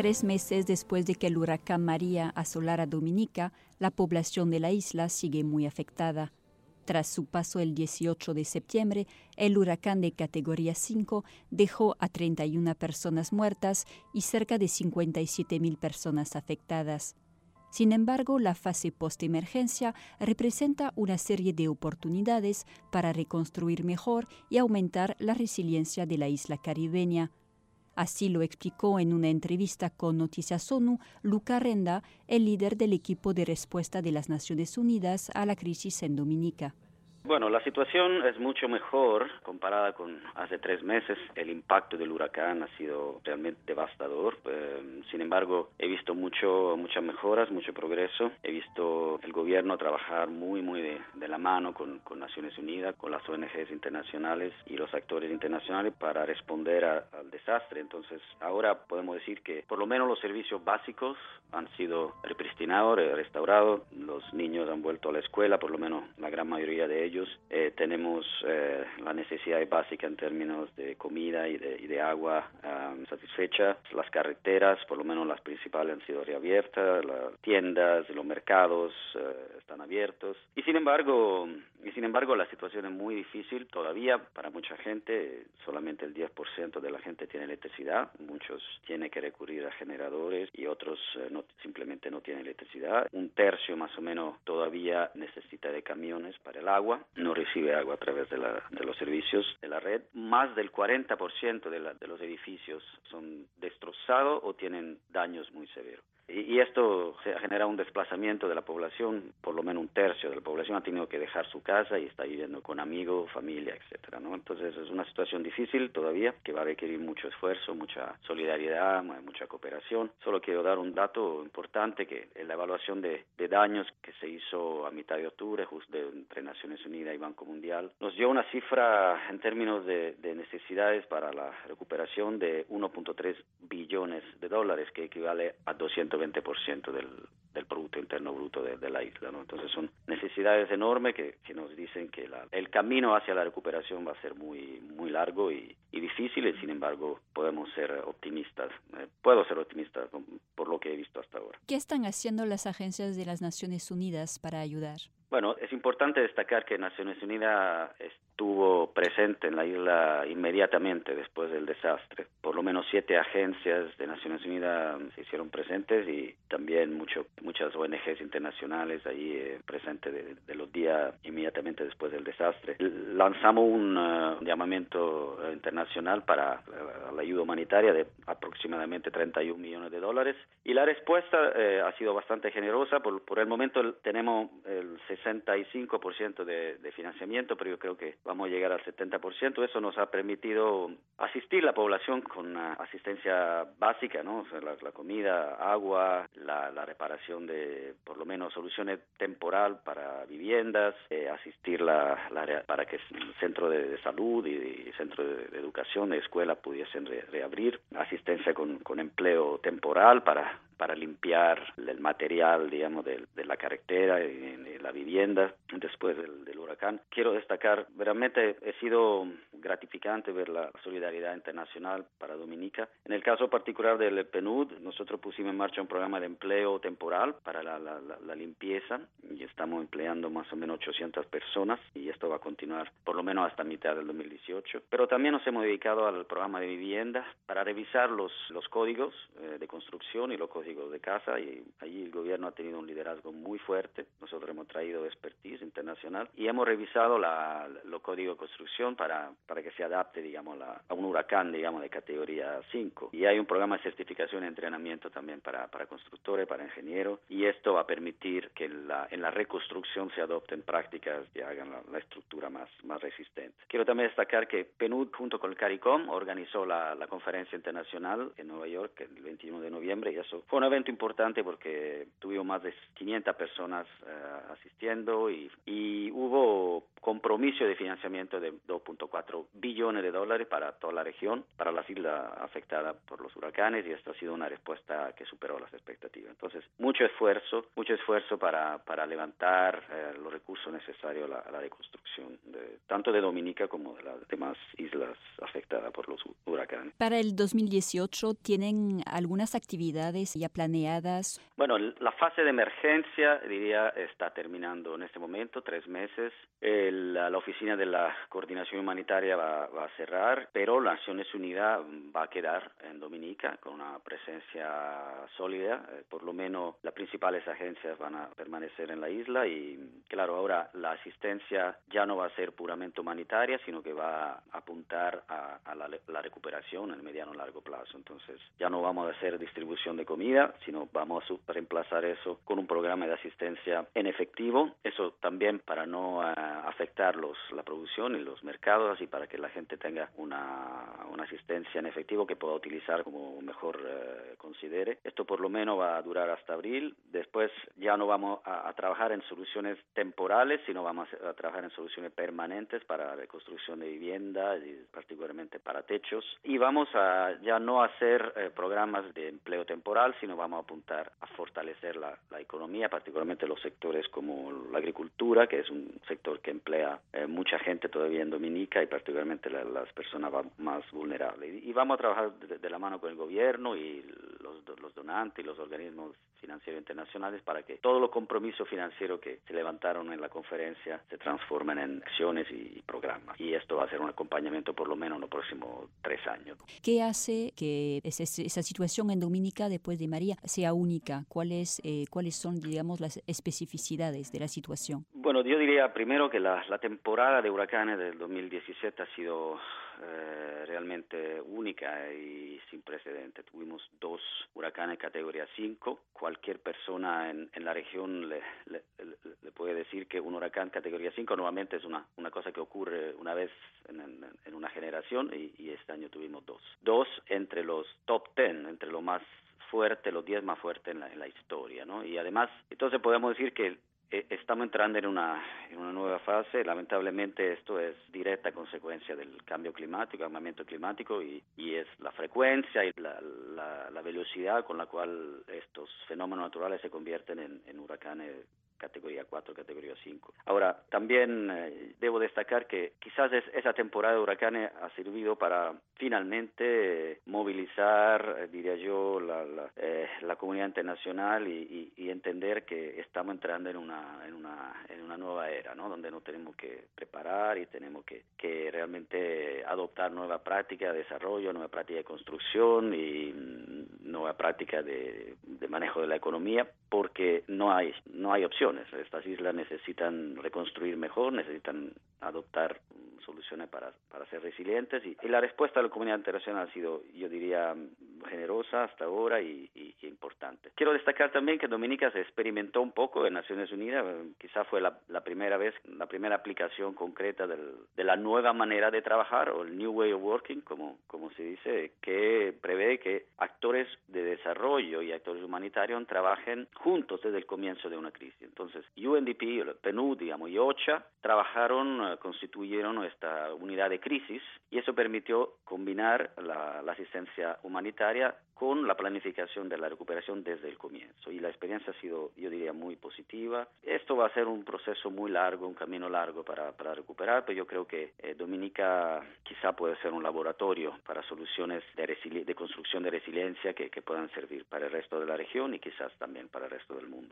Tres meses después de que el huracán María asolara Dominica, la población de la isla sigue muy afectada. Tras su paso el 18 de septiembre, el huracán de categoría 5 dejó a 31 personas muertas y cerca de 57.000 personas afectadas. Sin embargo, la fase post-emergencia representa una serie de oportunidades para reconstruir mejor y aumentar la resiliencia de la isla caribeña. Así lo explicó en una entrevista con Noticias ONU Luca Renda, el líder del equipo de respuesta de las Naciones Unidas a la crisis en Dominica. Bueno, la situación es mucho mejor comparada con hace tres meses. El impacto del huracán ha sido realmente devastador. Eh, sin embargo, he visto mucho, muchas mejoras, mucho progreso. He visto el gobierno trabajar muy, muy de, la mano con, con, Naciones Unidas, con las ONGs internacionales y los actores internacionales para responder al desastre. Entonces, ahora podemos decir que por lo menos los servicios básicos han sido repristinados, restaurados. Los niños han vuelto a la escuela, por lo menos la gran mayoría de ellos eh, tenemos eh, la necesidad básica en términos de comida y de, agua um, satisfecha. Las carreteras, por lo menos las principales, han sido reabiertas, las tiendas, los mercados eh, están abiertos. Y sin embargo, y sin embargo, la situación es muy difícil todavía para mucha gente. Solamente el 10% de la gente tiene electricidad. Muchos tienen que recurrir a generadores y otros no, simplemente no tienen electricidad. Un tercio más o menos todavía necesita de camiones para el agua no recibe agua a través de, los servicios de la red. Más del 40% de, de los edificios son destrozados o tienen daños muy severos. Y, esto genera un desplazamiento de la población, por lo menos un tercio de la población ha tenido que dejar su casa y está viviendo con amigos, familia, etcétera, ¿no? Entonces es una situación difícil todavía que va a requerir mucho esfuerzo, mucha solidaridad, mucha cooperación. Solo quiero dar un dato importante que en la evaluación de, daños que se hizo a mitad de octubre, justo entre Naciones Unidas y Banco Mundial, nos dio una cifra en términos de, de necesidades para la recuperación de 1.3 billones de dólares, que equivale a 200 20% del, del Producto Interno Bruto de, la isla. ¿no? Entonces son necesidades enormes que, que nos dicen que la, el camino hacia la recuperación va a ser muy, muy largo y, y difícil, y sin embargo podemos ser optimistas. Eh, puedo ser optimista por lo que he visto hasta ahora. ¿Qué están haciendo las agencias de las Naciones Unidas para ayudar? Bueno, es importante destacar que Naciones Unidas estuvo presente en la isla inmediatamente después del desastre. Por lo menos siete agencias de Naciones Unidas se hicieron presentes y también mucho, muchas ONGs internacionales ahí eh, presentes de, los días inmediatamente después del desastre. Lanzamos un uh, llamamiento internacional para uh, la ayuda humanitaria de aproximadamente 31 millones de dólares y la respuesta eh, ha sido bastante generosa. Por, por el momento tenemos el 65% de, de financiamiento, pero yo creo que vamos a llegar al 70%. Eso nos ha permitido asistir a la población con asistencia básica, ¿no? la, comida, agua, la, reparación de, por lo menos, soluciones temporal para viviendas, eh, asistir la, para que el centro de, salud y, centro de, educación, de escuela pudiesen reabrir, asistencia con, con empleo temporal para limpiar el material, digamos, de, la carretera y, la vivienda después del, huracán. Quiero destacar, realmente he sido gratificante ver la solidaridad internacional para Dominica. En el caso particular del PNUD, nosotros pusimos en marcha un programa de empleo temporal para la, la, limpieza y estamos empleando más o menos 800 personas y esto va a continuar por lo menos hasta mitad del 2018. Pero también nos hemos dedicado al programa de vivienda para revisar los, los códigos eh, de construcción y los códigos de casa y allí el gobierno ha tenido un liderazgo muy fuerte. Nosotros hemos traído expertise internacional y hemos revisado la, los códigos de construcción para, para que se adapte, digamos, a un huracán, digamos, de categoría 5. Y hay un programa de certificación y entrenamiento también para, para constructores, para ingenieros y esto va a permitir que la, en la reconstrucción se adopten prácticas que hagan la, estructura más, más resistente. Quiero también destacar que PNUD junto con el CARICOM organizó la, la conferencia internacional en Nueva York el 21 de noviembre y eso fue un evento importante porque tuvimos más de 500 personas eh, asistiendo y, y, hubo compromiso de financiamiento de 2.4 billones de dólares para toda la región, para las islas afectadas por los huracanes y esto ha sido una respuesta que superó las expectativas. Entonces, mucho esfuerzo, mucho esfuerzo para, para levantar eh, los recursos necesarios a la, reconstrucción, de, tanto de Dominica como de las demás islas afectadas por los huracanes. Para el 2018, ¿tienen algunas actividades ya planeadas? Bueno, la fase de emergencia, diría, está terminando en este momento, tres meses. La, oficina de la coordinación humanitaria va, va, a cerrar, pero Naciones Unidas va a quedar en Dominica con una presencia sólida. Eh, por lo menos las principales agencias van a permanecer en la isla y, claro, ahora la asistencia ya no va a ser puramente humanitaria, sino que va a apuntar a, la, la recuperación en el mediano largo plazo. Entonces, ya no vamos a hacer distribución de comida, sino vamos a reemplazar eso con un programa de asistencia en efectivo. Eso también para no uh, afectar los, la producción y los mercados y para que la gente tenga una, una asistencia en efectivo que pueda utilizar como mejor uh, considere. Esto por lo menos va a durar hasta abril. Después ya no vamos a, trabajar en soluciones temporales, sino vamos a, trabajar en soluciones permanentes para reconstrucción de vivienda y particularmente para techos. Y vamos a ya no hacer eh, programas de empleo temporal, sino vamos a apuntar a fortalecer la, la economía, particularmente los sectores como la agricultura, que es un sector que emplea eh, mucha gente todavía en Dominica y particularmente la, las personas más vulnerables. Y, y, vamos a trabajar de, de, la mano con el gobierno y los, los donantes los organismos financieros internacionales para que todos los compromisos financieros que se levantaron en la conferencia se transformen en acciones y programas. Y esto va a ser un acompañamiento por lo menos en los próximos tres años. ¿Qué hace que esa situación en Dominica después de María sea única? ¿Cuáles, eh, ¿Cuáles son, digamos, las especificidades de la situación? Bueno, yo diría primero que la, la temporada de huracanes del 2017 ha sido eh, realmente única y sin precedentes. Tuvimos dos huracanes categoría 5. Cualquier persona en, la región le, le, puede decir que un huracán categoría 5 normalmente es una, una cosa que ocurre una vez en una generación y, y, este año tuvimos dos. Dos entre los top 10, entre lo más fuerte, los 10 más fuertes en la, en la historia, ¿no? Y además, entonces podemos decir que estamos entrando en una, en una nueva fase. Lamentablemente esto es directa consecuencia del cambio climático, cambiamiento climático y, y es la frecuencia y la, la, velocidad con la cual estos fenómenos naturales se convierten en, en huracanes categoría 4, categoría 5. Ahora, también eh, debo destacar que quizás es, esa temporada de huracanes ha servido para finalmente eh, movilizar, eh, diría yo, la, la, eh, la comunidad internacional y, y, y, entender que estamos entrando en una, en una, en una nueva era, ¿no? Donde nos tenemos que preparar y tenemos que, que realmente adoptar nueva práctica de desarrollo, nueva práctica de construcción y mm, nueva práctica de, de manejo de la economía, porque no hay, no hay opción estas islas necesitan reconstruir mejor, necesitan adoptar soluciones para, para ser resilientes. Y, y, la respuesta de la comunidad internacional ha sido, yo diría, generosa hasta ahora y, y, importante. Quiero destacar también que Dominica se experimentó un poco en Naciones Unidas, quizá fue la, la primera vez, la primera aplicación concreta del, de la nueva manera de trabajar o el New Way of Working, como, como se dice, que prevé que actores de desarrollo y actores humanitarios trabajen juntos desde el comienzo de una crisis. Entonces, UNDP, PNUD, digamos, y OCHA trabajaron, constituyeron esta unidad de crisis y eso permitió combinar la asistencia humanitaria con la planificación de la recuperación desde el comienzo. Y la experiencia ha sido, yo diría, muy positiva. Esto va a ser un proceso muy largo, un camino largo para, para recuperar, pero yo creo que eh, Dominica quizá puede ser un laboratorio para soluciones de, de construcción de resiliencia que, que puedan servir para el resto de la región y quizás también para el resto del mundo.